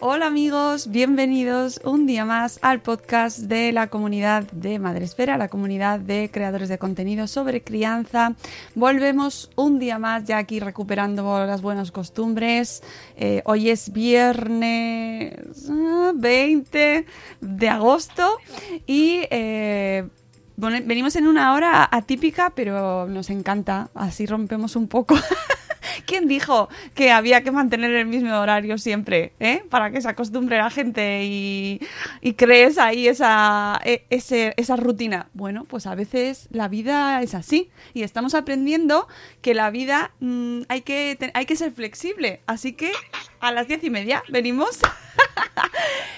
Hola amigos, bienvenidos un día más al podcast de la comunidad de Madre Esfera, la comunidad de creadores de contenido sobre crianza. Volvemos un día más ya aquí recuperando las buenas costumbres. Eh, hoy es viernes ah, 20 de agosto y... eh, venimos en una hora atípica, pero nos encanta. Así rompemos un poco. ¿Quién dijo que había que mantener el mismo horario siempre? ¿eh? Para que se acostumbre la gente y, y crees ahí esa, e- ese- esa rutina. Bueno, pues a veces la vida es así. Y estamos aprendiendo que la vida mm, hay, que, hay que ser flexible. Así que a las diez y media venimos.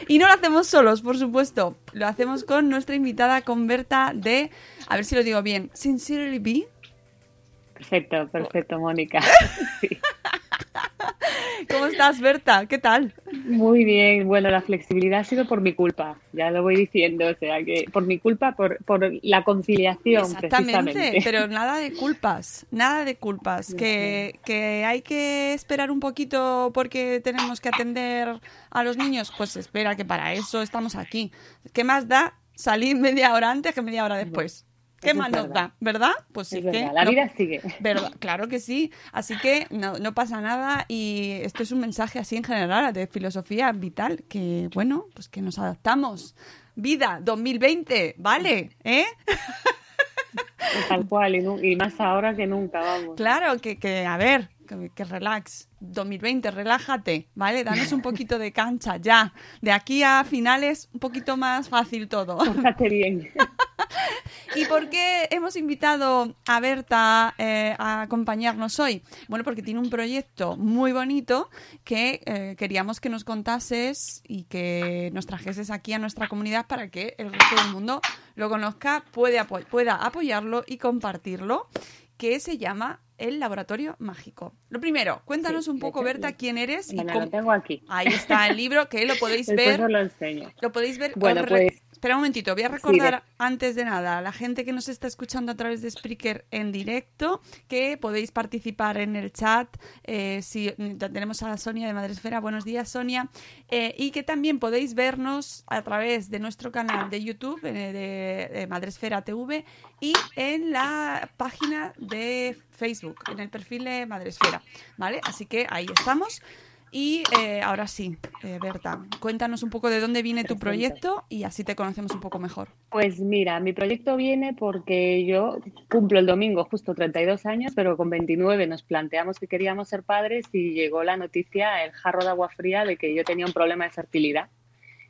Y no lo hacemos solos, por supuesto. Lo hacemos con nuestra invitada, con Berta de, a ver si lo digo bien, Sincerely Be. Perfecto, perfecto, Mónica. Sí. ¿Cómo estás, Berta? ¿Qué tal? Muy bien. Bueno, la flexibilidad ha sido por mi culpa, ya lo voy diciendo, o sea que por mi culpa, por, por la conciliación, Exactamente, precisamente. pero nada de culpas, nada de culpas. Que, que hay que esperar un poquito porque tenemos que atender a los niños. Pues espera, que para eso estamos aquí. ¿Qué más da salir media hora antes que media hora después? ¿Qué más nos verdad. da? ¿Verdad? Pues Es sí verdad, que la no- vida sigue. ¿Verdad? Claro que sí. Así que no, no pasa nada y esto es un mensaje así en general de filosofía vital, que bueno, pues que nos adaptamos. Vida 2020, ¿vale? ¿Eh? Tal cual, y, y más ahora que nunca, vamos. Claro, que, que a ver, que, que relax. 2020, relájate, ¿vale? Danos un poquito de cancha ya. De aquí a finales, un poquito más fácil todo. Pórtate bien. ¿Y por qué hemos invitado a Berta eh, a acompañarnos hoy? Bueno, porque tiene un proyecto muy bonito que eh, queríamos que nos contases y que nos trajeses aquí a nuestra comunidad para que el resto del mundo lo conozca, puede apo- pueda apoyarlo y compartirlo, que se llama El Laboratorio Mágico. Lo primero, cuéntanos Sí, un poco, Berta, quién eres y cómo... lo tengo aquí. Ahí está el libro, que lo podéis ver. lo enseño. Lo podéis ver. Bueno, pues- Espera un momentito, voy a recordar antes de nada a la gente que nos está escuchando a través de Spreaker en directo que podéis participar en el chat. eh, si ya tenemos a Sonia de Madresfera, buenos días Sonia. eh, y que también podéis vernos a través de nuestro canal de YouTube eh, de, de Madresfera TV y en la página de Facebook, en el perfil de Madresfera. ¿Vale? Así que ahí estamos. Y eh, ahora sí, eh, Berta, cuéntanos un poco de dónde viene tu proyecto y así te conocemos un poco mejor. Pues mira, mi proyecto viene porque yo cumplo el domingo justo 32 años, pero con 29 nos planteamos que queríamos ser padres y llegó la noticia, el jarro de agua fría, de que yo tenía un problema de fertilidad.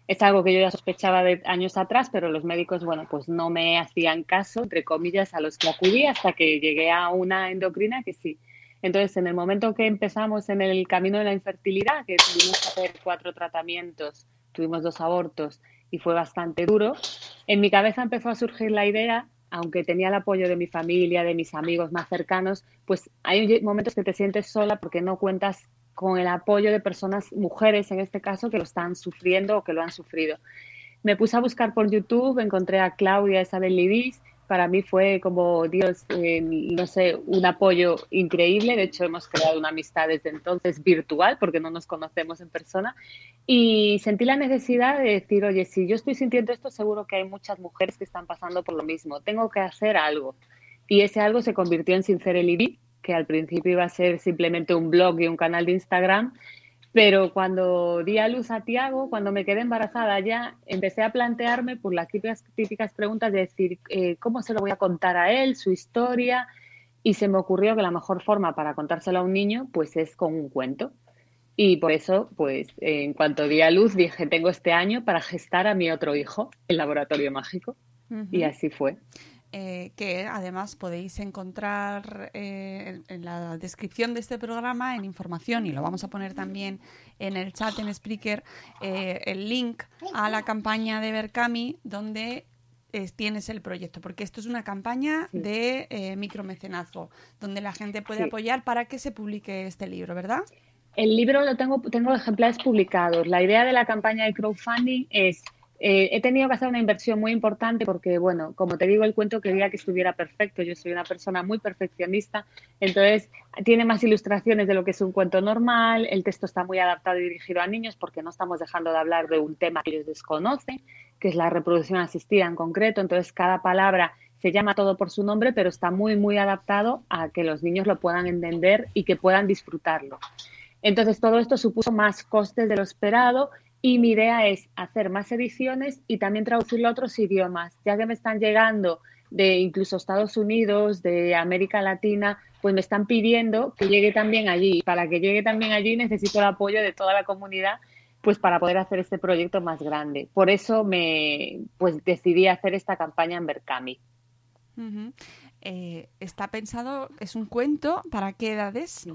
Es algo que yo ya sospechaba de años atrás, pero los médicos, bueno, pues no me hacían caso, entre comillas, a los que acudí hasta que llegué a una endocrina que sí. Entonces, en el momento que empezamos en el camino de la infertilidad, que tuvimos que hacer cuatro tratamientos, tuvimos dos abortos y fue bastante duro, en mi cabeza empezó a surgir la idea, aunque tenía el apoyo de mi familia, de mis amigos más cercanos, pues hay momentos que te sientes sola porque no cuentas con el apoyo de personas, mujeres en este caso, que lo están sufriendo o que lo han sufrido. me puse a buscar por YouTube, encontré a Claudia Isabel Lidis. Para mí fue como, Dios, eh, no sé, un apoyo increíble. De hecho, hemos creado una amistad desde entonces virtual, porque no nos conocemos en persona. Y sentí la necesidad de decir, oye, si yo estoy sintiendo esto, seguro que hay muchas mujeres que están pasando por lo mismo. Tengo que hacer algo. Y ese algo se convirtió en Sincerely que al principio iba a ser simplemente un blog y un canal de Instagram, pero cuando di a luz a Tiago, cuando me quedé embarazada ya, empecé a plantearme por las típicas, típicas preguntas de decir, eh, ¿cómo se lo voy a contar a él, su historia? Y se me ocurrió que la mejor forma para contárselo a un niño, pues es con un cuento. Y por eso, pues en cuanto di a luz, dije, tengo este año para gestar a mi otro hijo, el laboratorio mágico. Y así fue. Eh, que además podéis encontrar eh, en, la descripción de este programa en información y lo vamos a poner también en el chat en Spreaker eh, el link a la campaña de Berkami donde tienes el proyecto porque esto es una campaña de micromecenazgo donde la gente puede apoyar para que se publique este libro, ¿verdad? El libro lo tengo, tengo ejemplares publicados. La idea de la campaña de crowdfunding es eh, he tenido que hacer una inversión muy importante porque, bueno, como te digo, el cuento quería que estuviera perfecto. Yo soy una persona muy perfeccionista, entonces tiene más ilustraciones de lo que es un cuento normal. El texto está muy adaptado y dirigido a niños porque no estamos dejando de hablar de un tema que ellos desconocen, que es la reproducción asistida en concreto. Entonces, cada palabra se llama todo por su nombre, pero está muy, muy adaptado a que los niños lo puedan entender y que puedan disfrutarlo. Entonces, todo esto supuso más costes de lo esperado y mi idea es hacer más ediciones y también traducirlo a otros idiomas, ya que me están llegando de incluso Estados Unidos, de América Latina, pues me están pidiendo que llegue también allí. Para que llegue también allí necesito el apoyo de toda la comunidad, pues para poder hacer este proyecto más grande. Por eso me pues decidí hacer esta campaña en Berkami. Eh, está pensado, es un cuento, ¿para qué edades?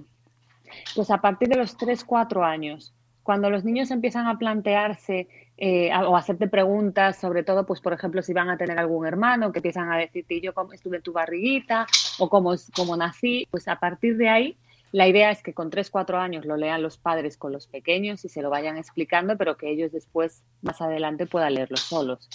Pues a partir de los 3-4 años cuando los niños empiezan a plantearse eh, o hacerte preguntas, sobre todo, pues por ejemplo, si van a tener algún hermano, que empiezan a decirte, yo cómo estuve en tu barriguita o cómo, cómo nací, pues a partir de ahí la idea es que con 3, 4 años lo lean los padres con los pequeños y se lo vayan explicando, pero que ellos después, más adelante, puedan leerlo solos.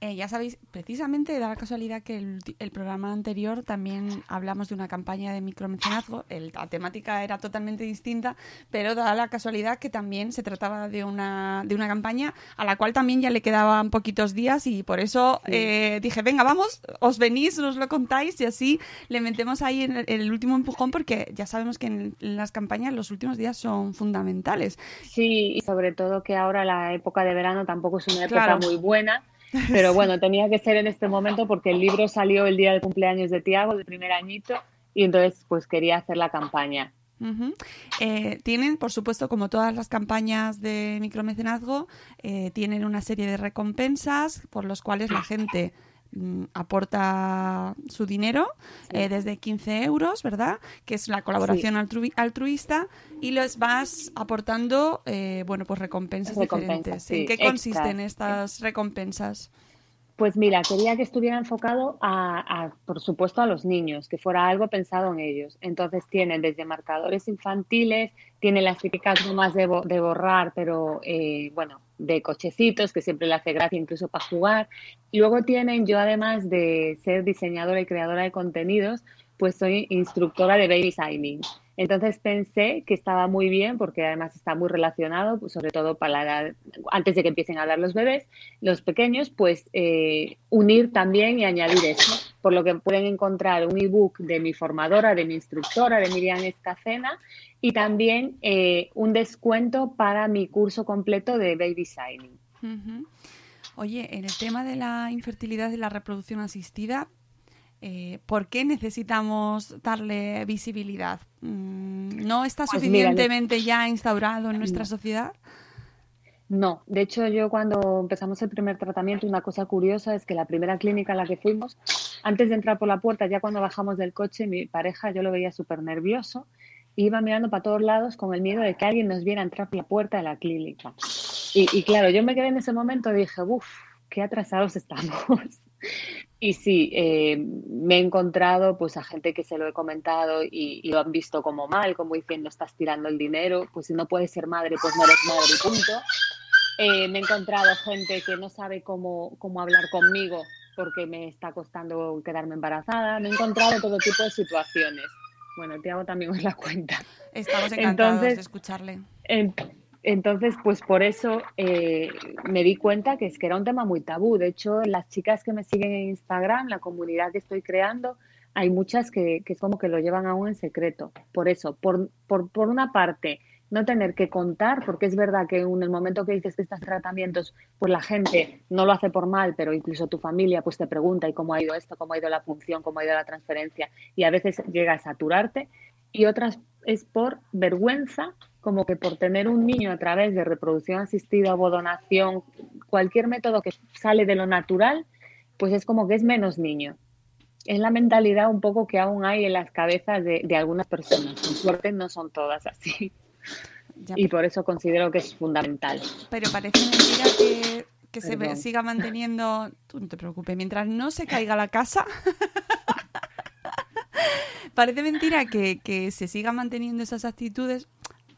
Eh, ya sabéis, precisamente da la casualidad que el, programa anterior también hablamos de una campaña de micromecenazgo. la temática era totalmente distinta, pero da la casualidad que también se trataba de una, de una campaña a la cual también ya le quedaban poquitos días y por eso eh, dije, venga, vamos, os venís, nos lo contáis y así le metemos ahí en el, último empujón porque ya sabemos que en, las campañas los últimos días son fundamentales. Sí, y sobre todo que ahora la época de verano tampoco es una época muy buena pero bueno, tenía que ser en este momento porque el libro salió el día del cumpleaños de Tiago, del primer añito, y entonces pues quería hacer la campaña. Eh, tienen, por supuesto, como todas las campañas de micromecenazgo, eh, tienen una serie de recompensas por los cuales la gente aporta su dinero eh, desde 15 euros, ¿verdad? Que es la colaboración altruista y les vas aportando, eh, bueno, pues recompensas, diferentes. ¿En qué consisten estas recompensas? Pues mira, quería que estuviera enfocado a, por supuesto, a los niños, que fuera algo pensado en ellos. Entonces tienen desde marcadores infantiles, tienen las típicas gomas de, de borrar, pero eh, bueno, de cochecitos, que siempre le hace gracia incluso para jugar. Y luego tienen, yo además de ser diseñadora y creadora de contenidos, pues soy instructora de baby signing. Entonces pensé que estaba muy bien porque además está muy relacionado, pues sobre todo para antes de que empiecen a hablar los bebés, los pequeños, pues eh, unir también y añadir eso. Por lo que pueden encontrar un ebook de mi formadora, de mi instructora, de Miriam Escacena, y también eh, un descuento para mi curso completo de baby signing. Oye, en el tema de la infertilidad y la reproducción asistida, eh, ¿por qué necesitamos darle visibilidad? Mm, ¿No está pues suficientemente ya instaurado en nuestra sociedad? No, de hecho yo cuando empezamos el primer tratamiento, una cosa curiosa es que la primera clínica a la que fuimos, antes de entrar por la puerta, ya cuando bajamos del coche, mi pareja yo lo veía súper nervioso iba mirando para todos lados con el miedo de que alguien nos viera entrar por la puerta de la clínica. Y, claro, yo me quedé en ese momento y dije, uff, qué atrasados estamos. y sí, eh, me he encontrado pues a gente que se lo he comentado y, lo han visto como mal, como diciendo, estás tirando el dinero, pues si no puedes ser madre, pues no eres madre, punto. Eh, me he encontrado gente que no sabe cómo, cómo hablar conmigo porque me está costando quedarme embarazada. Me he encontrado todo tipo de situaciones. Bueno, Tiago también os la cuenta. Estamos encantados Entonces- de escucharle. En- Entonces, pues por eso eh, me di cuenta que es que era un tema muy tabú. De hecho, las chicas que me siguen en Instagram, la comunidad que estoy creando, hay muchas que, que es como que lo llevan aún en secreto. Por eso, por, por, por una parte, no tener que contar, porque es verdad que en el momento que dices que estás tratamientos, pues la gente no lo hace por mal, pero incluso tu familia pues te pregunta y cómo ha ido esto, cómo ha ido la punción, cómo ha ido la transferencia, y a veces llega a saturarte, y otras es por vergüenza, como que por tener un niño a través de reproducción asistida o donación, cualquier método que sale de lo natural, pues es como que es menos niño. Es la mentalidad un poco que aún hay en las cabezas de, de algunas personas. Por suerte no son todas así. Ya, Y por eso considero que es fundamental. Pero parece mentira que, que se ve- siga manteniendo. Tú no te preocupes, mientras no se caiga la casa. parece mentira que, que se sigan manteniendo esas actitudes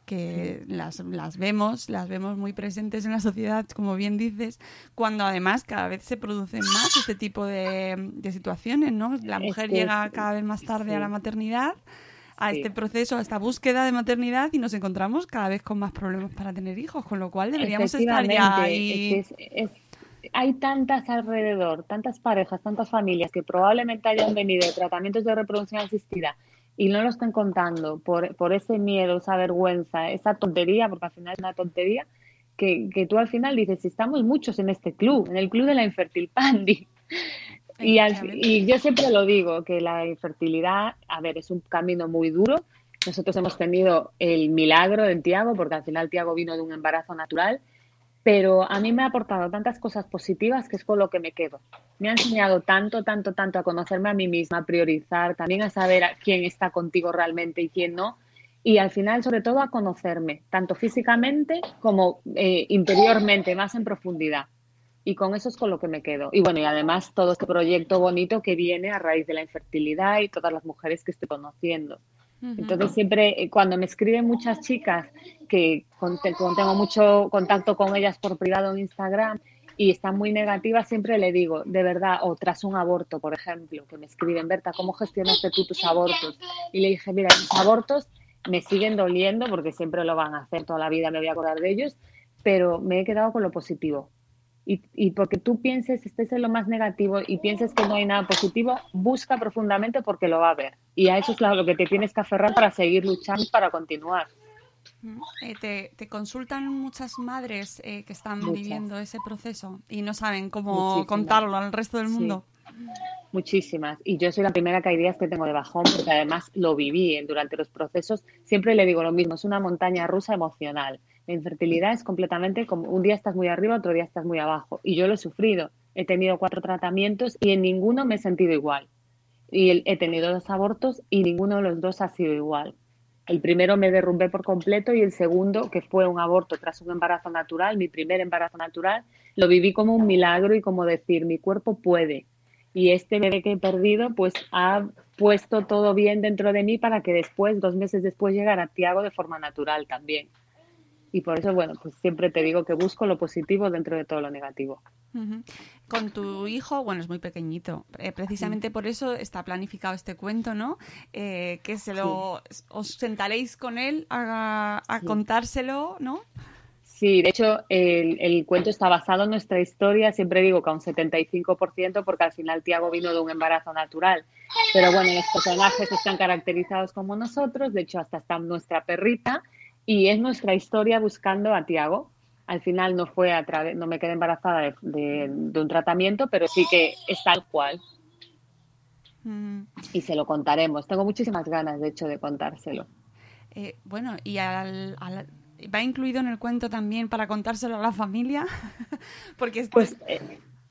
que las, las vemos, las vemos muy presentes en la sociedad, como bien dices, cuando además cada vez se producen más este tipo de, de situaciones, ¿no? La Es mujer que llega cada vez más tarde a la maternidad, a Sí. este proceso, a esta búsqueda de maternidad y nos encontramos cada vez con más problemas para tener hijos, con lo cual deberíamos estar ya ahí. es es- hay tantas alrededor, tantas parejas, tantas familias que probablemente hayan venido de tratamientos de reproducción asistida y no lo están contando por, por ese miedo, esa vergüenza, esa tontería, porque al final es una tontería, que, que tú al final dices, "Si estamos muchos en este club, en el club de la infertil pandi. Y, al- Efectivamente. y yo siempre lo digo, que la infertilidad, a ver, es un camino muy duro. Nosotros hemos tenido el milagro de Tiago, porque al final Tiago vino de un embarazo natural, pero a mí me ha aportado tantas cosas positivas que es con lo que me quedo. Me ha enseñado tanto, tanto, tanto a conocerme a mí misma, a priorizar, también a saber a quién está contigo realmente y quién no. Y al final, sobre todo, a conocerme, tanto físicamente como eh, interiormente, más en profundidad. Y con eso es con lo que me quedo. Y bueno, y además todo este proyecto bonito que viene a raíz de la infertilidad y todas las mujeres que estoy conociendo. Entonces siempre eh, cuando me escriben muchas chicas que con- te- con- tengo mucho contacto con ellas por privado en Instagram y están muy negativas, siempre le digo, de verdad, o tras un aborto, por ejemplo, que me escriben, Berta, ¿cómo gestionaste tú tus abortos? Y le dije, mira, mis abortos me siguen doliendo porque siempre lo van a hacer toda la vida, me voy a acordar de ellos, pero me he quedado con lo positivo. Y, y porque tú pienses, estés en lo más negativo y pienses que no hay nada positivo, busca profundamente porque lo va a ver. Y a eso es lo que te tienes que aferrar para seguir luchando, para continuar. Eh, te, te consultan muchas madres eh, que están Muchas. viviendo ese proceso y no saben cómo Muchísimas. contarlo al resto del Sí. mundo. Muchísimas. Y yo soy la primera que hay días que tengo de bajón, porque además lo viví en- durante los procesos. Siempre le digo lo mismo, es una montaña rusa emocional. La infertilidad es completamente como un día estás muy arriba, otro día estás muy abajo. Y yo lo he sufrido. He tenido cuatro tratamientos y en ninguno me he sentido igual. Y he tenido dos abortos y ninguno de los dos ha sido igual. El primero me derrumbé por completo y el segundo, que fue un aborto tras un embarazo natural, mi primer embarazo natural, lo viví como un milagro y como decir, mi cuerpo puede. Y este bebé que he perdido, pues ha puesto todo bien dentro de mí para que después, dos meses después, llegara Tiago de forma natural también. Y por eso, bueno, pues siempre te digo que busco lo positivo dentro de todo lo negativo. Con tu hijo, bueno, es muy pequeñito. eh, precisamente por eso está planificado este cuento, ¿no? Eh, que se lo os sentaréis con él a, a contárselo, ¿no? Sí, de hecho, el, el cuento está basado en nuestra historia. Siempre digo que a un 75%, porque al final Tiago vino de un embarazo natural. Pero bueno, los personajes están caracterizados como nosotros. De hecho, hasta está nuestra perrita. Y es nuestra historia buscando a Tiago. Al final no fue a través, no me quedé embarazada de, de- de un tratamiento, pero sí que es tal cual. Mm, Y se lo contaremos. Tengo muchísimas ganas, de hecho, de contárselo. eh, bueno, y al, al- va incluido en el cuento también para contárselo a la familia, porque esto Pues eh,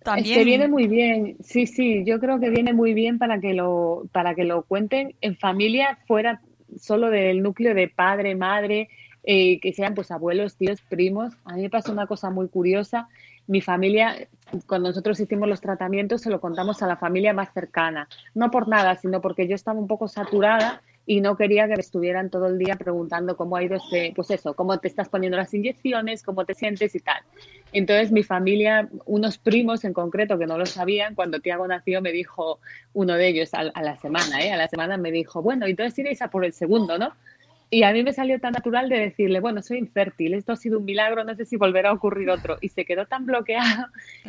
también Es que viene muy bien, sí, sí, yo creo que viene muy bien para que lo, para que lo cuenten en familia, fuera solo del núcleo de padre, madre, eh, que sean pues abuelos, tíos, primos. A mí me pasó una cosa muy curiosa. Mi familia, cuando nosotros hicimos los tratamientos, se lo contamos a la familia más cercana. No por nada, sino porque yo estaba un poco saturada y no quería que me estuvieran todo el día preguntando cómo ha ido este, pues eso, cómo te estás poniendo las inyecciones, cómo te sientes y tal. Entonces mi familia, unos primos en concreto que no lo sabían, cuando Tiago nació me dijo uno de ellos a, a la semana, ¿eh? a la semana me dijo, bueno, entonces iréis a por el segundo, ¿no? Y a mí me salió tan natural de decirle, bueno, soy infértil, esto ha sido un milagro, no sé si volverá a ocurrir otro. Y se quedó tan bloqueado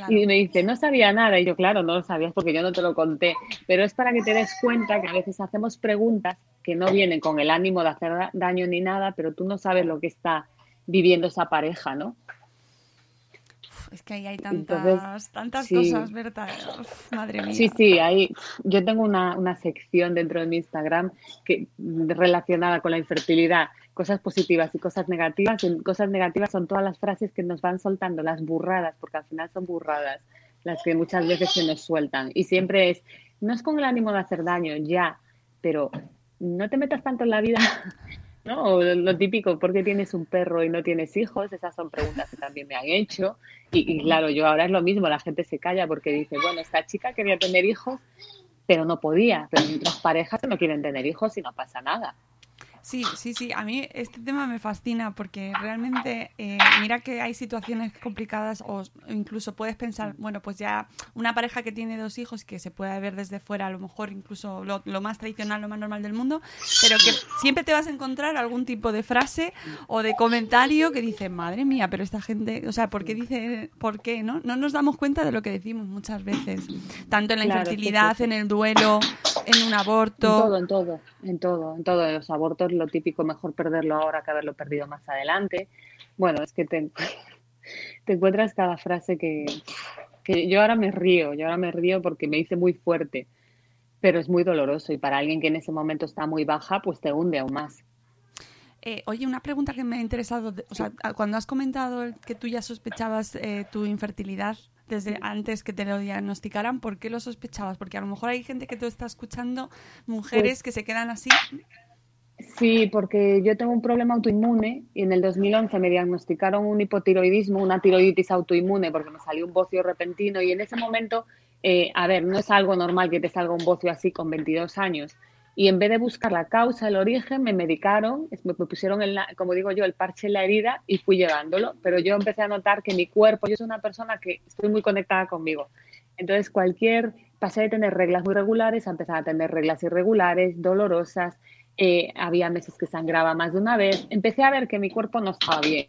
y me dice, no sabía nada. Y yo, claro, no lo sabías porque yo no te lo conté. Pero es para que te des cuenta que a veces hacemos preguntas que no vienen con el ánimo de hacer daño ni nada, pero tú no sabes lo que está viviendo esa pareja, ¿no? Es que ahí hay tantas, tantas cosas, ¿verdad? madre mía. Sí, sí, ahí yo tengo una, una, sección dentro de mi Instagram que, relacionada con la infertilidad, cosas positivas y cosas negativas. Y cosas negativas son todas las frases que nos van soltando, las burradas, porque al final son burradas, las que muchas veces se nos sueltan. Y siempre es, no es con el ánimo de hacer daño, ya, pero no te metas tanto en la vida ¿no? O lo típico, ¿por qué tienes un perro y no tienes hijos? Esas son preguntas que también me han hecho. Y, claro, yo ahora es lo mismo, la gente se calla porque dice, bueno, esta chica quería tener hijos, pero no podía. Pero otras parejas no quieren tener hijos y no pasa nada. Sí, sí, sí. A mí este tema me fascina porque realmente, eh, mira que hay situaciones complicadas o incluso puedes pensar, bueno, pues ya una pareja que tiene dos hijos que se puede ver desde fuera, a lo mejor incluso lo, más tradicional, lo más normal del mundo, pero que siempre te vas a encontrar algún tipo de frase o de comentario que dice, madre mía, pero esta gente, o sea, ¿por qué dice, por qué? ¿No? No nos damos cuenta de lo que decimos muchas veces, tanto en la infertilidad, en el duelo, en un aborto. En todo, en todo, en todo, en todo. Los abortos lo típico, mejor perderlo ahora que haberlo perdido más adelante. Bueno, es que te, te encuentras cada frase que, que yo ahora me río, yo ahora me río porque me dice muy fuerte, pero es muy doloroso y para alguien que en ese momento está muy baja, pues te hunde aún más. Eh, oye, una pregunta que me ha interesado, o sea, cuando has comentado que tú ya sospechabas eh, tu infertilidad, desde antes que te lo diagnosticaran, ¿por qué lo sospechabas? Porque a lo mejor hay gente que te está escuchando, mujeres pues que se quedan así. Sí, porque yo tengo un problema autoinmune y en el 2011 me diagnosticaron un hipotiroidismo, una tiroiditis autoinmune, porque me salió un bocio repentino y en ese momento, eh, a ver, no es algo normal que te salga un bocio así con 22 años. Y en vez de buscar la causa, el origen, me medicaron, me pusieron, el, como digo yo, el parche en la herida y fui llevándolo. Pero yo empecé a notar que mi cuerpo, yo soy una persona que estoy muy conectada conmigo. Entonces, cualquier, pasé de tener reglas muy regulares a empezar a tener reglas irregulares, dolorosas. Eh, había meses que sangraba más de una vez. Empecé a ver que mi cuerpo no estaba bien.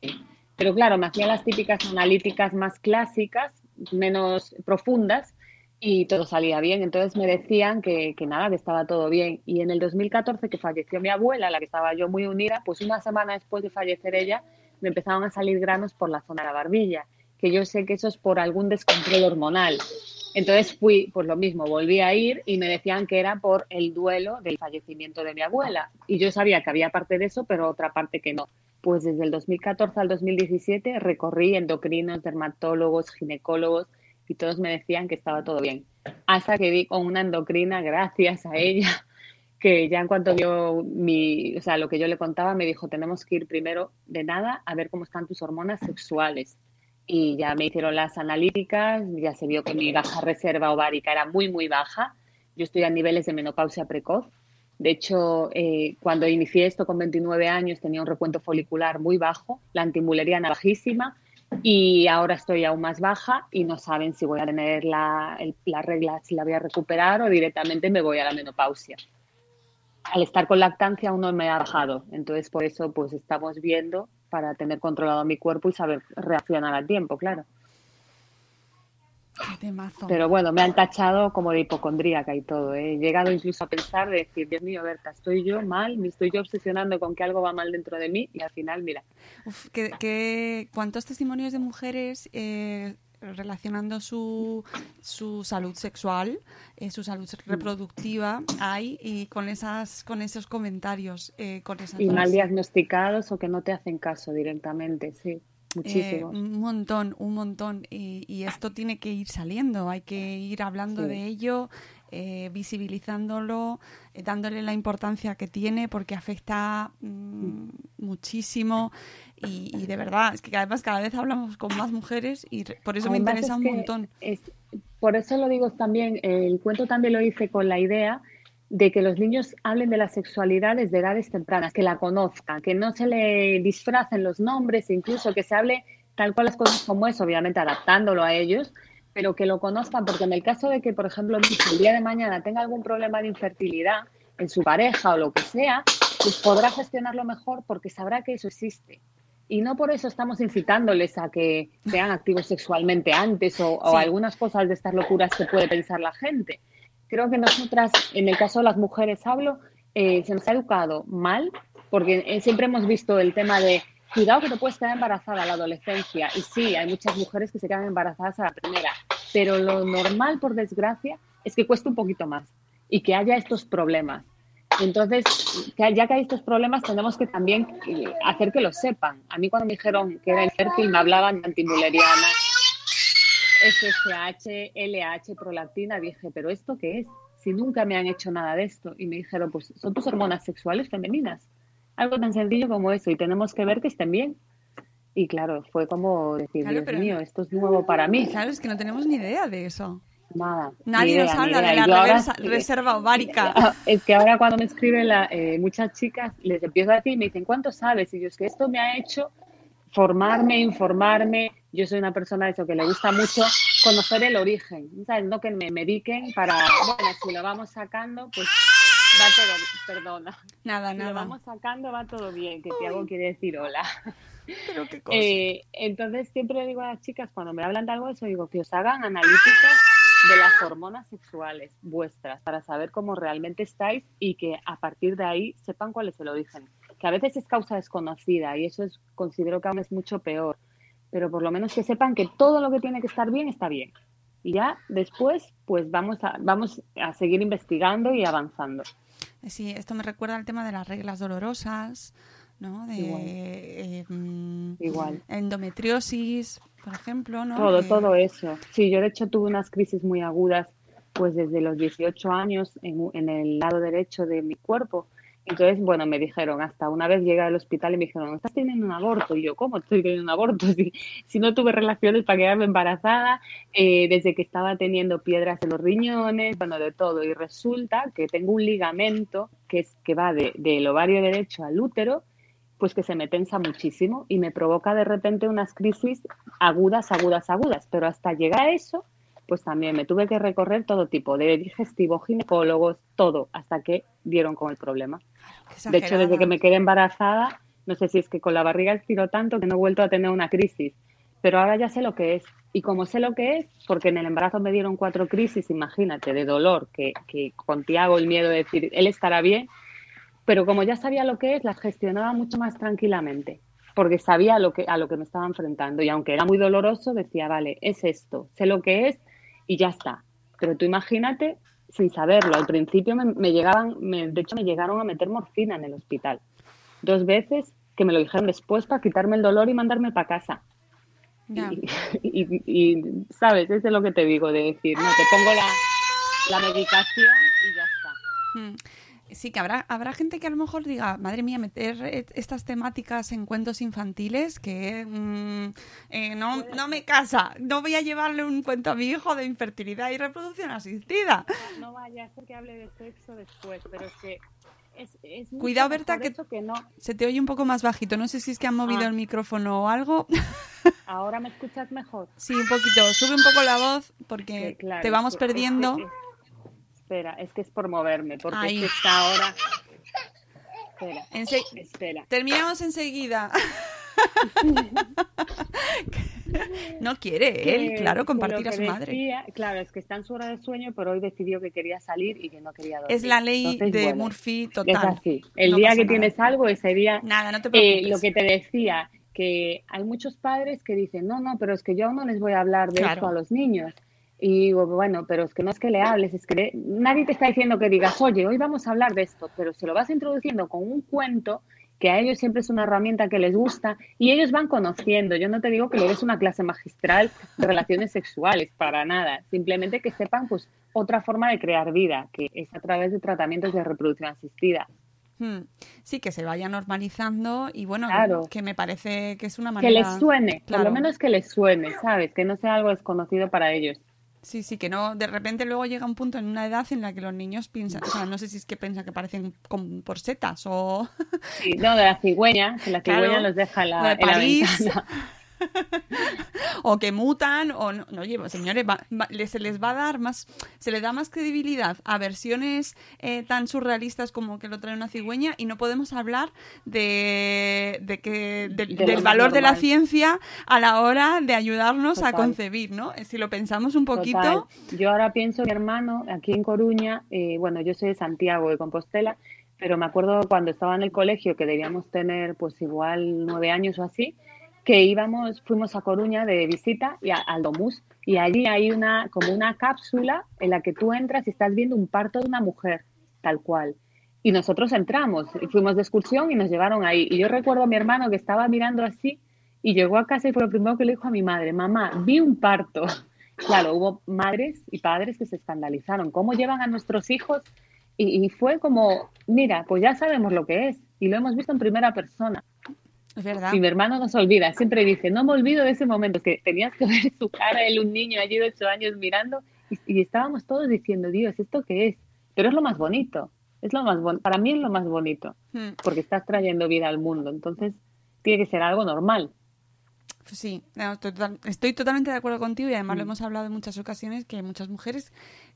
Pero claro, me hacían las típicas analíticas más clásicas, menos profundas, y todo salía bien. Entonces me decían que, que, nada, que estaba todo bien. Y en el 2014, que falleció mi abuela, a la que estaba yo muy unida, pues una semana después de fallecer ella, me empezaron a salir granos por la zona de la barbilla, que yo sé que eso es por algún descontrol hormonal. Entonces fui, pues lo mismo, volví a ir y me decían que era por el duelo del fallecimiento de mi abuela. Y yo sabía que había parte de eso, pero otra parte que no. Pues desde el 2014 al 2017 recorrí endocrinos, dermatólogos, ginecólogos, y todos me decían que estaba todo bien. Hasta que vi con una endocrina, gracias a ella, que ya en cuanto vio mi, o sea, lo que yo le contaba, me dijo, tenemos que ir primero de nada a ver cómo están tus hormonas sexuales. Y ya me hicieron las analíticas, ya se vio que mi baja reserva ovárica era muy, muy baja. Yo estoy a niveles de menopausia precoz. De hecho, eh, cuando inicié esto con 29 años tenía un recuento folicular muy bajo, la antimuleriana bajísima, y ahora estoy aún más baja y no saben si voy a tener la, la, regla, si la voy a recuperar o directamente me voy a la menopausia. Al estar con lactancia aún no me ha bajado, entonces por eso pues estamos viendo para tener controlado mi cuerpo y saber reaccionar a tiempo, claro. Pero bueno, me han tachado como de hipocondríaca y todo. ¿eh? He llegado incluso a pensar de decir, Dios mío, Berta, estoy yo mal, me estoy yo obsesionando con que algo va mal dentro de mí y al final, mira. Uf, que, ¿Cuántos testimonios de mujeres eh, relacionando su, su salud sexual, eh, su salud reproductiva hay y con, esas, con esos comentarios? Eh, con y mal diagnosticados o que no te hacen caso directamente, sí. Eh, un montón, un montón. Y, esto tiene que ir saliendo, hay que ir hablando de ello, eh, visibilizándolo, eh, dándole la importancia que tiene porque afecta mm, muchísimo. Y, de verdad, es que además cada vez hablamos con más mujeres y por eso me interesa un montón. por eso lo digo también, el cuento también lo hice con la idea de que los niños hablen de la sexualidad desde edades tempranas, que la conozcan, que no se le disfracen los nombres, incluso que se hable tal cual las cosas como es, obviamente adaptándolo a ellos, pero que lo conozcan, porque en el caso de que, por ejemplo, el día de mañana tenga algún problema de infertilidad en su pareja o lo que sea, pues podrá gestionarlo mejor porque sabrá que eso existe. Y no por eso estamos incitándoles a que sean activos sexualmente antes o, o algunas cosas de estas locuras que puede pensar la gente. Creo que nosotras, en el caso de las mujeres hablo, eh, se nos ha educado mal, porque eh, siempre hemos visto el tema de cuidado que te puedes quedar embarazada a la adolescencia. Y sí, hay muchas mujeres que se quedan embarazadas a la primera, pero lo normal, por desgracia, es que cueste un poquito más y que haya estos problemas. Entonces, ya que hay estos problemas, tenemos que también eh, hacer que lo sepan. A mí cuando me dijeron que era infértil, me hablaban de antimuleriana, FSH, LH, prolactina, dije, ¿pero esto qué es? Si nunca me han hecho nada de esto. Y me dijeron, pues son tus hormonas sexuales femeninas. Algo tan sencillo como eso. Y tenemos que ver que estén bien. Y claro, fue como decir, Dios mío, esto es nuevo para mí. Claro, es que no tenemos ni idea de eso. Nada. Nadie nos habla de la reserva ovárica. Es que ahora cuando me escriben la, eh, muchas chicas, les empiezo a decir me dicen, ¿cuánto sabes? Y yo, es que esto me ha hecho formarme, informarme. Yo soy una persona eso que le gusta mucho conocer el origen, ¿sabes? No que me mediquen para, bueno, si lo vamos sacando, pues va todo, perdona. Nada, si nada. lo vamos sacando va todo bien, que te hago quiere decir hola. Pero qué cosa. Eh, entonces siempre digo a las chicas cuando me hablan de algo eso, digo que os hagan analíticas de las hormonas sexuales vuestras para saber cómo realmente estáis y que a partir de ahí sepan cuál es el origen. Que a veces es causa desconocida y eso es, considero que aún es mucho peor. Pero por lo menos que sepan que todo lo que tiene que estar bien está bien. Y ya después, pues vamos a, vamos a seguir investigando y avanzando. Sí, esto me recuerda al tema de las reglas dolorosas, ¿no? De Igual. eh, mm, Igual. endometriosis, por ejemplo, ¿no? Todo, Que- todo eso. Sí, yo de hecho tuve unas crisis muy agudas, pues desde los 18 años en, en el lado derecho de mi cuerpo. Entonces, bueno, me dijeron, hasta una vez llegué al hospital y me dijeron, estás teniendo un aborto. Y yo, ¿cómo estoy teniendo un aborto? Si, si no tuve relaciones para quedarme embarazada, eh, desde que estaba teniendo piedras en los riñones, bueno, de todo. Y resulta que tengo un ligamento que, es, que va de- del ovario derecho al útero, pues que se me tensa muchísimo y me provoca de repente unas crisis agudas, agudas, agudas. Pero hasta llegar a eso, pues también me tuve que recorrer todo tipo de digestivo, ginecólogos, todo, hasta que dieron con el problema. De hecho, desde que me quedé embarazada, no sé si es que con la barriga estiro tanto que no he vuelto a tener una crisis, pero ahora ya sé lo que es. Y como sé lo que es, porque en el embarazo me dieron cuatro crisis, imagínate, de dolor, que, que con Tiago el miedo de decir, él estará bien, pero como ya sabía lo que es, las gestionaba mucho más tranquilamente, porque sabía lo que, a lo que me estaba enfrentando. Y aunque era muy doloroso, decía, vale, es esto, sé lo que es y ya está. Pero tú imagínate sin saberlo. Al principio me, me llegaban, me- de hecho me llegaron a meter morfina en el hospital. Dos veces que me lo dijeron después para quitarme el dolor y mandarme para casa. Ya. Y, y- y, ¿sabes? Eso es lo que te digo, de decir, no, te pongo la, la medicación y ya está. Mm. Sí, que habrá, habrá gente que a lo mejor diga, madre mía, meter eh, estas temáticas en cuentos infantiles que mm, eh, no, no me casa, no voy a llevarle un cuento a mi hijo de infertilidad y reproducción asistida. No vaya a ser que hable de sexo después, pero es que es, es Cuidado, Berta, que- no. Se te oye un poco más bajito, no sé si es que han movido Ah. el micrófono o algo. Ahora me escuchas mejor. Sí, un poquito, sube un poco la voz porque claro, te vamos perdiendo. es- espera, es que es por moverme, porque es que está ahora. Espera, Ense- espera. Terminamos enseguida. no quiere él, claro, compartir a su madre. decía- claro, es que está en su hora de sueño, pero hoy decidió que quería salir y que no quería dormir. Es la ley Entonces, de bueno, Murphy Es total. así. El No día que nada. tienes algo, ese día Nada, no te Eh, preocupes. lo que te decía, que hay muchos padres que dicen, no, no, pero es que yo no les voy a hablar de Claro. esto a los niños. Y digo, bueno, pero es que no es que le hables, es que le- nadie te está diciendo que digas, oye, hoy vamos a hablar de esto, pero se lo vas introduciendo con un cuento que a ellos siempre es una herramienta que les gusta y ellos van conociendo. Yo no te digo que le des una clase magistral de relaciones sexuales, para nada. Simplemente que sepan, pues, otra forma de crear vida, que es a través de tratamientos de reproducción asistida. Hmm. Sí, que se vaya normalizando y bueno, Claro. que me parece que es una Que manera... les suene, por lo menos que les suene, ¿sabes? Que no sea algo desconocido para ellos. Sí, sí, que no, de repente luego llega un punto en una edad en la que los niños piensan, o sea, no sé si es que piensan que parecen con, por setas o... Sí, no, de la cigüeña, que la cigüeña Claro, los deja la, de en la París. ventana. o que mutan o no, no, oye, señores, va- se les va a dar más, se le da más credibilidad a versiones eh, tan surrealistas como que lo trae una cigüeña y no podemos hablar de, de que de- De lo del valor de la ciencia a la hora de ayudarnos a concebir, ¿no? Si lo pensamos un poquito, Total. Yo ahora pienso, mi hermano, aquí en Coruña, eh, bueno, yo soy de Santiago de Compostela, pero me acuerdo cuando estaba en el colegio, que debíamos tener pues igual nueve años o así, que íbamos, fuimos a Coruña de visita y a, al Domus, y allí hay una, como una cápsula en la que tú entras y estás viendo un parto de una mujer, tal cual. Y nosotros entramos, y fuimos de excursión y nos llevaron ahí. Y yo recuerdo a mi hermano que estaba mirando así y llegó a casa y fue lo primero que le dijo a mi madre, mamá, vi un parto. Claro, hubo madres y padres que se escandalizaron. ¿Cómo llevan a nuestros hijos? Y, y fue como, mira, pues ya sabemos lo que es y lo hemos visto en primera persona. Es verdad. Y mi hermano no se olvida, siempre dice, no me olvido de ese momento, que tenías que ver su cara, él un niño allí de ocho años mirando y, y estábamos todos diciendo, Dios, ¿esto qué es? Pero es lo más bonito, es lo más bon- para mí es lo más bonito, Hmm. porque estás trayendo vida al mundo, entonces tiene que ser algo normal. Pues Sí, no, estoy, total- estoy totalmente de acuerdo contigo y Mm. además lo hemos hablado en muchas ocasiones que hay muchas mujeres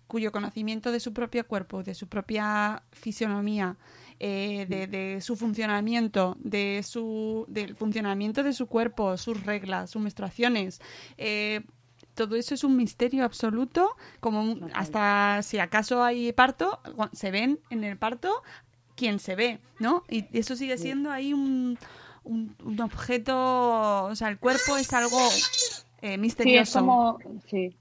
cuyo conocimiento de su propio cuerpo, de su propia fisionomía, eh, de, de su funcionamiento, de su, del funcionamiento de su cuerpo, sus reglas, sus menstruaciones, eh, todo eso es un misterio absoluto, como hasta si acaso hay parto, se ven en el parto quien se ve, ¿no? Y eso sigue siendo ahí un, un, un objeto, o sea, el cuerpo es algo eh, Sí, es misterioso. como, sí,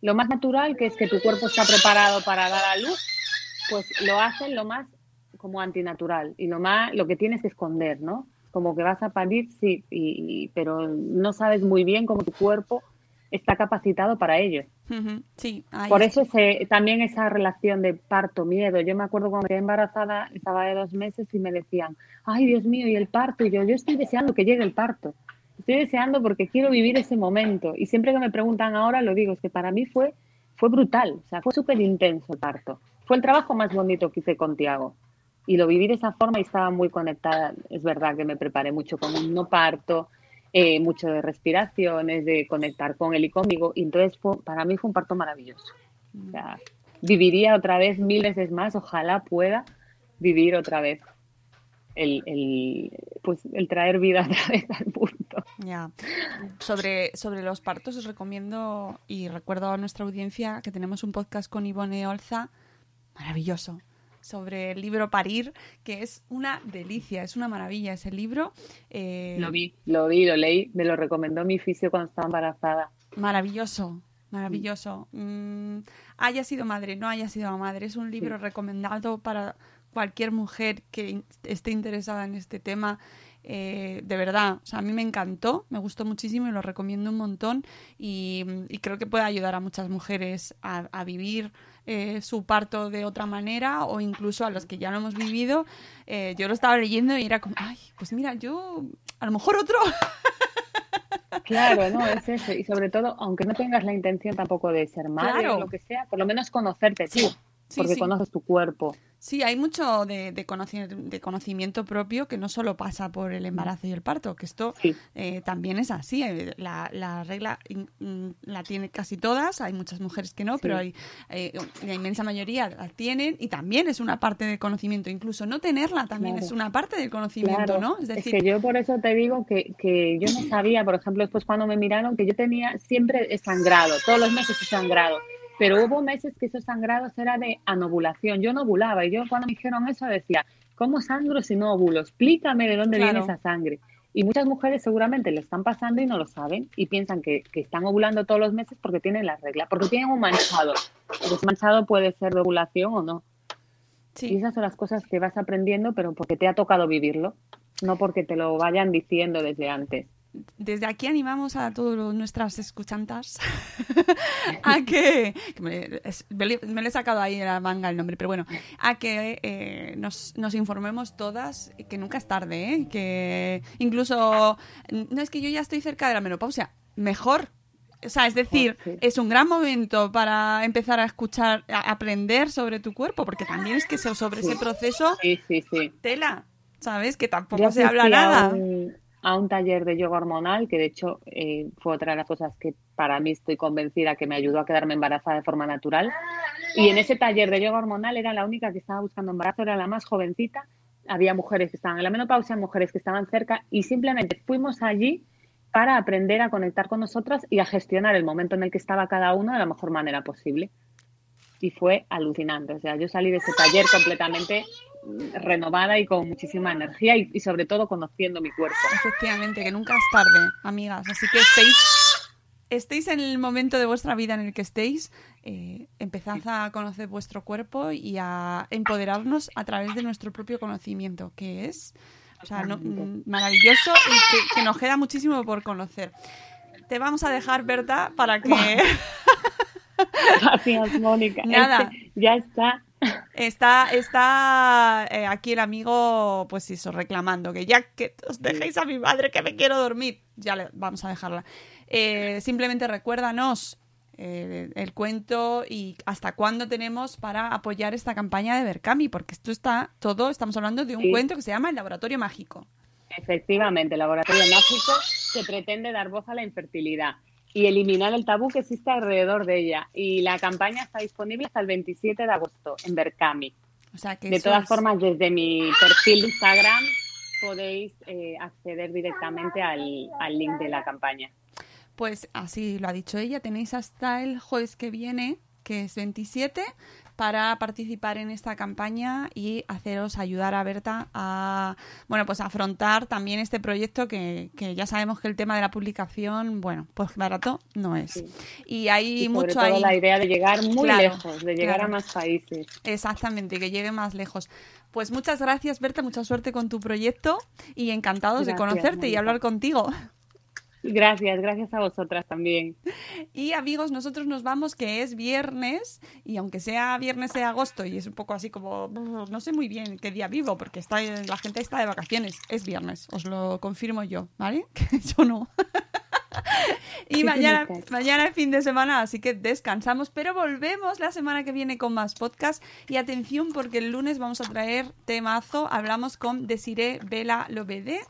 lo más natural que es que tu cuerpo está preparado para dar a luz, pues lo hacen lo más como antinatural y lo más, lo que tienes que esconder, ¿no? Como que vas a parir, sí, y, y- pero no sabes muy bien cómo tu cuerpo está capacitado para ello. Sí, Por eso ese, también esa relación de parto, miedo. Yo me acuerdo cuando quedé embarazada, estaba de dos meses y me decían, ay Dios mío, ¿y el parto? Y yo, yo estoy deseando que llegue el parto. Estoy deseando porque quiero vivir ese momento. Y siempre que me preguntan ahora, lo digo, es que para mí fue, fue brutal, o sea, fue súper intenso el parto. Fue el trabajo más bonito que hice con Tiago. Y lo viví de esa forma y estaba muy conectada. Es verdad que me preparé mucho con un no parto, eh, mucho de respiraciones, de conectar con él y conmigo. Y entonces fue- para mí fue un parto maravilloso. O sea, viviría otra vez mil veces más, ojalá pueda vivir otra vez el, el, pues, el traer vida otra vez al punto. Ya. Sobre, sobre los partos os recomiendo y recuerdo a nuestra audiencia que tenemos un podcast con Ivone Olza maravilloso sobre el libro Parir, que es una delicia, es una maravilla ese libro. eh, Lo vi, lo vi, lo leí, me lo recomendó mi fisio cuando estaba embarazada. Maravilloso, maravilloso. Mm, haya sido madre, no haya sido madre, es un libro recomendado para cualquier mujer que esté interesada en este tema. Eh, de verdad, o sea, a mí me encantó, me gustó muchísimo y lo recomiendo un montón y, y creo que puede ayudar a muchas mujeres a, a vivir eh, su parto de otra manera o incluso a los que ya lo hemos vivido. Eh, yo lo estaba leyendo y era como, ay, pues mira, yo a lo mejor otro. Claro, no, es eso. Y sobre todo, aunque no tengas la intención tampoco de ser madre Claro. o lo que sea, por lo menos conocerte tú, Sí, porque sí. conoces tu cuerpo. Sí, hay mucho de, de, conoci- de conocimiento propio que no solo pasa por el embarazo y el parto, que esto Sí. eh, también es así. Eh, La, la regla in- la tienen casi todas, hay muchas mujeres que no, pero hay eh, la inmensa mayoría la tienen y también es una parte del conocimiento. Incluso no tenerla también Claro. es una parte del conocimiento, Claro, ¿no? Es decir, que yo por eso te digo que, que yo no sabía, por ejemplo, después cuando me miraron, que yo tenía siempre sangrado, todos los meses he sangrado, pero hubo meses que esos sangrados era de anovulación, yo no ovulaba y yo cuando me dijeron eso decía, ¿cómo sangro si no ovulo? Explícame de dónde Claro. viene esa sangre. Y muchas mujeres seguramente lo están pasando y no lo saben y piensan que, que están ovulando todos los meses porque tienen la regla, porque tienen un manchado. Ese manchado puede ser de ovulación o no. sí. Y esas son las cosas que vas aprendiendo, pero porque te ha tocado vivirlo, no porque te lo vayan diciendo desde antes. Desde aquí animamos a todas nuestras escuchantas a que, que me, me le he sacado ahí la manga el nombre, pero bueno, a que eh, nos, nos informemos todas que nunca es tarde, ¿eh? que incluso no es que yo ya estoy cerca de la menopausia, mejor. O sea, es decir, Sí. es un gran momento para empezar a escuchar, a aprender sobre tu cuerpo, porque también es que so- sobre ese proceso, Sí, sí, sí. tela, ¿sabes? Que tampoco se habla nada. un, a un taller de yoga hormonal que de hecho eh, fue otra de las cosas que para mí estoy convencida que me ayudó a quedarme embarazada de forma natural. Y en ese taller de yoga hormonal era la única que estaba buscando embarazo, era la más jovencita. Había mujeres que estaban en la menopausia, mujeres que estaban cerca y simplemente fuimos allí para aprender a conectar con nosotras y a gestionar el momento en el que estaba cada uno de la mejor manera posible. Y fue alucinante. O sea, yo salí de ese taller completamente renovada y con muchísima energía y, y sobre todo conociendo mi cuerpo. Efectivamente, que nunca es tarde, amigas. Así que estéis, estéis en el momento de vuestra vida en el que estéis, eh, empezad a conocer vuestro cuerpo y a empoderarnos a través de nuestro propio conocimiento, que es o sea, no- mm, maravilloso y que, que nos queda muchísimo por conocer. Te vamos a dejar, Berta, para que Gracias, Mónica. Nada. Este ya está. Está, está eh, aquí el amigo, pues eso, reclamando que ya que os dejéis a mi madre que me quiero dormir. Ya le, vamos a dejarla. Eh, simplemente recuérdanos eh, el cuento y hasta cuándo tenemos para apoyar esta campaña de Berkami, porque esto está todo, estamos hablando de un Sí. cuento que se llama El Laboratorio Mágico. Efectivamente, el laboratorio mágico se pretende dar voz a la infertilidad y eliminar el tabú que existe alrededor de ella. Y la campaña está disponible hasta el 27 de agosto en Berkami. O sea que De todas es- formas, desde mi perfil de Instagram podéis eh, acceder directamente al, al link de la campaña. Pues así lo ha dicho ella, tenéis hasta el jueves que viene, que es 27, para participar en esta campaña y haceros ayudar a Berta a, bueno, pues a afrontar también este proyecto que, que ya sabemos que el tema de la publicación, bueno, pues barato no es. Sí. Y hay Y sobre mucho todo ahí. la idea de llegar muy Claro, lejos, de llegar claro. a más países. Exactamente, que llegue más lejos. Pues muchas gracias, Berta, mucha suerte con tu proyecto y encantados de conocerte y hablar contigo. Gracias, gracias a vosotras también. Y amigos, nosotros nos vamos, que es viernes, y aunque sea viernes de agosto, y es un poco así como, no sé muy bien qué día vivo, porque está, la gente está de vacaciones, es viernes, os lo confirmo yo, ¿vale? Que yo no. y mañana, mañana es fin de semana, así que descansamos, pero volvemos la semana que viene con más podcast. Y atención, porque el lunes vamos a traer temazo, hablamos con Desiree Vela Lobede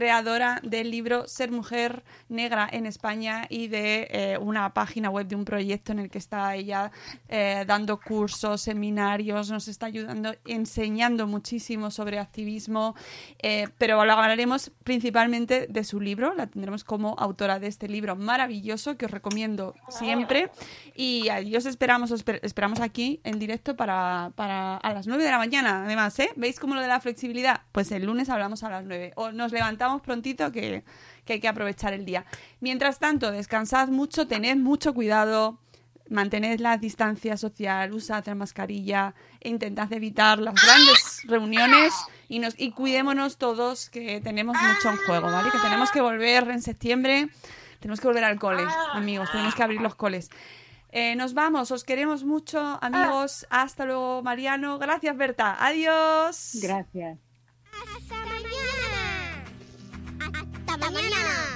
creadora del libro Ser Mujer Negra en España y de eh, una página web de un proyecto en el que está ella eh, dando cursos, seminarios, nos está ayudando, enseñando muchísimo sobre activismo, eh, pero lo hablaremos principalmente de su libro, la tendremos como autora de este libro maravilloso que os recomiendo siempre y os esperamos, os esper- esperamos aquí en directo para, para a las 9 de la mañana, además, ¿eh? ¿Veis cómo lo de la flexibilidad? Pues el lunes hablamos a las 9 o nos levantamos prontito que, que hay que aprovechar el día. Mientras tanto, descansad mucho, tened mucho cuidado, mantened la distancia social, usad la mascarilla e intentad evitar las grandes reuniones y, nos, y cuidémonos todos que tenemos mucho en juego, ¿vale? Que tenemos que volver en septiembre, tenemos que volver al cole, amigos, tenemos que abrir los coles. Eh, nos vamos, os queremos mucho, amigos. Hasta luego, Mariano. Gracias, Berta. Adiós. Gracias. Hasta mañana. Mañana.